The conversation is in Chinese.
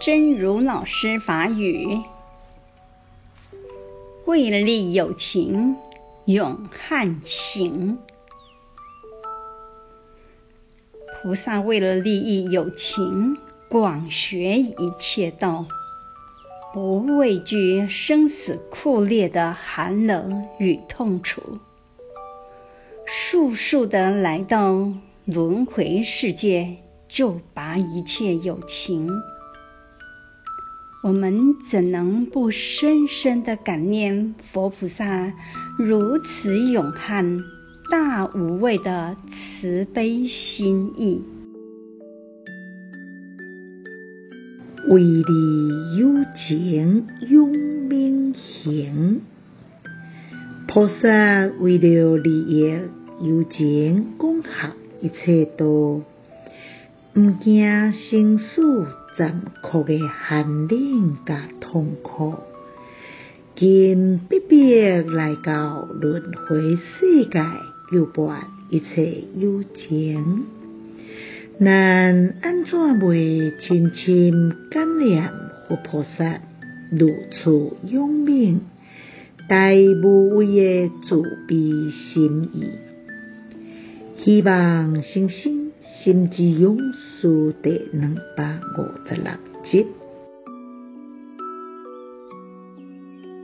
真如老师法语：为利有情，永汉行。菩萨为了利益有情，广学一切道，不畏惧生死酷烈的寒冷与痛楚，速速的来到轮回世界，救拔一切有情。我们怎能不深深的感念佛菩萨如此勇悍、大无畏的慈悲心意？为利有情永命行，菩萨为了利益有情，广学一切都，不惊生死。残酷的寒冷甲痛苦，更逼迫来到轮回世界，救拔一切有情。咱安怎袂深深感念佛菩萨如此永命、大无畏的慈悲心意？希望星星心之勇士第两百五十六集。